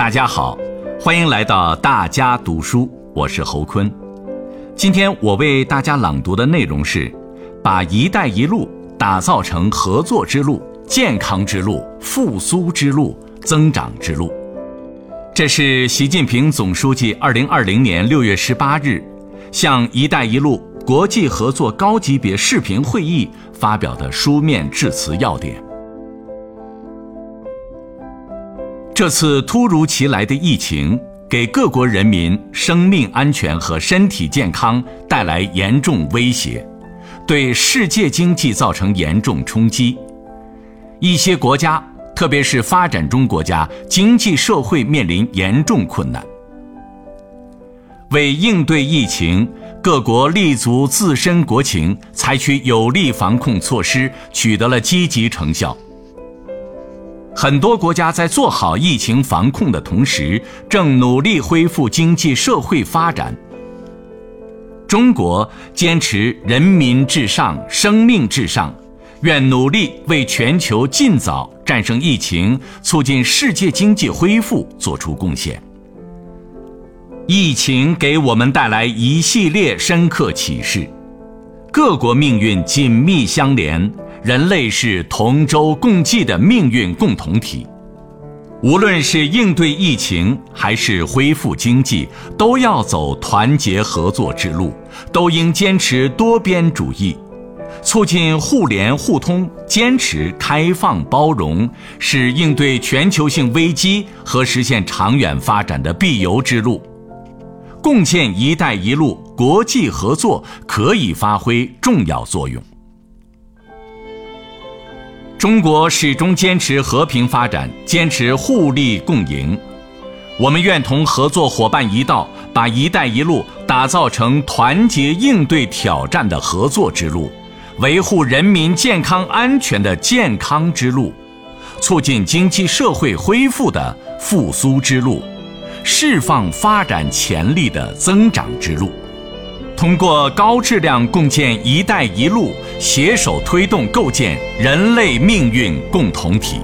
大家好，欢迎来到大家读书，我是侯坤。今天我为大家朗读的内容是：把“一带一路”打造成合作之路、健康之路、复苏之路、增长之路。这是习近平总书记二零二零年六月十八日向“一带一路”国际合作高级别视频会议发表的书面致辞要点。这次突如其来的疫情给各国人民生命安全和身体健康带来严重威胁，对世界经济造成严重冲击。一些国家，特别是发展中国家，经济社会面临严重困难。为应对疫情，各国立足自身国情，采取有力防控措施，取得了积极成效。很多国家在做好疫情防控的同时，正努力恢复经济社会发展。中国坚持人民至上、生命至上，愿努力为全球尽早战胜疫情、促进世界经济恢复做出贡献。疫情给我们带来一系列深刻启示：各国命运紧密相连。人类是同舟共济的命运共同体，无论是应对疫情还是恢复经济，都要走团结合作之路，都应坚持多边主义，促进互联互通，坚持开放包容，是应对全球性危机和实现长远发展的必由之路。共建“一带一路”国际合作可以发挥重要作用。中国始终坚持和平发展，坚持互利共赢。我们愿同合作伙伴一道，把“一带一路”打造成团结应对挑战的合作之路，维护人民健康安全的健康之路，促进经济社会恢复的复苏之路，释放发展潜力的增长之路。通过高质量共建“一带一路”，携手推动构建人类命运共同体。